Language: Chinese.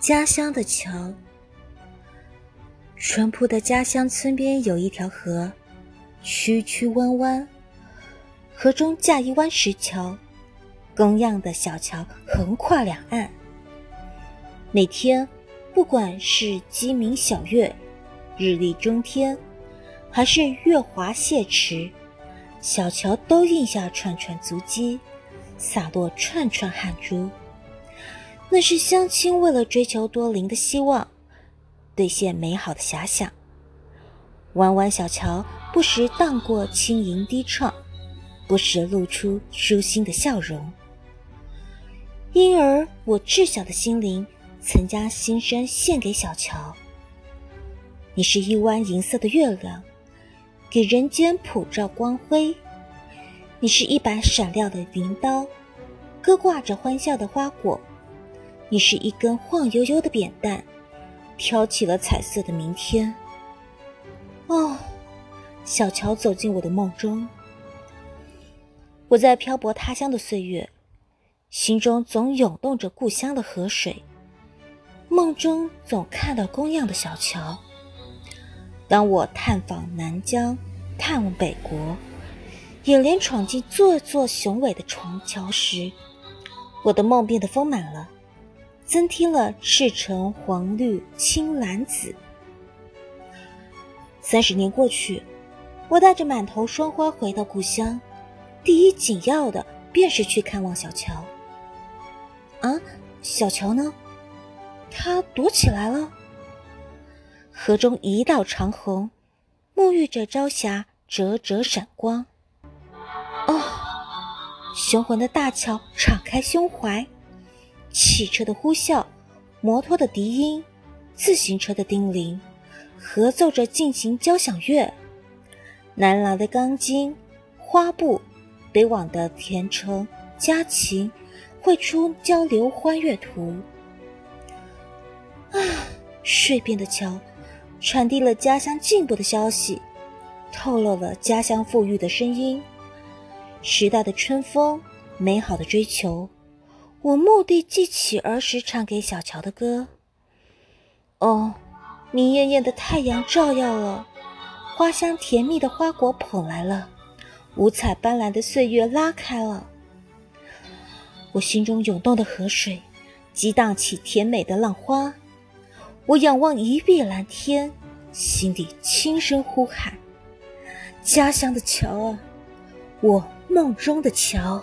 家乡的桥，淳朴的家乡村边有一条河，曲曲弯弯，河中架一弯石桥，工样的小桥横跨两岸。每天，不管是鸡鸣晓月、日丽中天，还是月华泻池，小桥都印下串串足迹，洒落串串汗珠。那是乡亲为了追求多灵的希望，兑现美好的遐想。弯弯小桥不时荡过轻盈低唱，不时露出舒心的笑容。因而，我稚小的心灵曾将心声献给小桥。你是一弯银色的月亮，给人间普照光辉；你是一把闪亮的镰刀，割挂着欢笑的花果。你是一根晃悠悠的扁担，挑起了彩色的明天。哦，小乔走进我的梦中。我在漂泊他乡的岁月，心中总涌动着故乡的河水，梦中总看到工样的小桥。当我探访南疆，探望北国，眼帘闯进座座雄伟的长桥时，我的梦变得丰满了。增添了赤橙黄绿青蓝紫。三十年过去，我带着满头霜花回到故乡，第一紧要的便是去看望小乔。啊，小乔呢？他躲起来了。河中一道长虹，沐浴着朝霞，折折闪光。哦，雄浑的大桥敞开胸怀。汽车的呼啸，摩托的笛音，自行车的叮铃，合奏着进行交响乐。南来的钢筋、花布，北往的田城、家禽，绘出交流欢悦图。啊，水边的桥，传递了家乡进步的消息，透露了家乡富裕的声音。时代的春风，美好的追求。我蓦地记起儿时唱给小乔的歌。哦，明艳艳的太阳照耀了，花香甜蜜的花果捧来了，五彩斑斓的岁月拉开了。我心中涌动的河水，激荡起甜美的浪花。我仰望一碧蓝天，心底轻声呼喊：家乡的桥啊，我梦中的桥。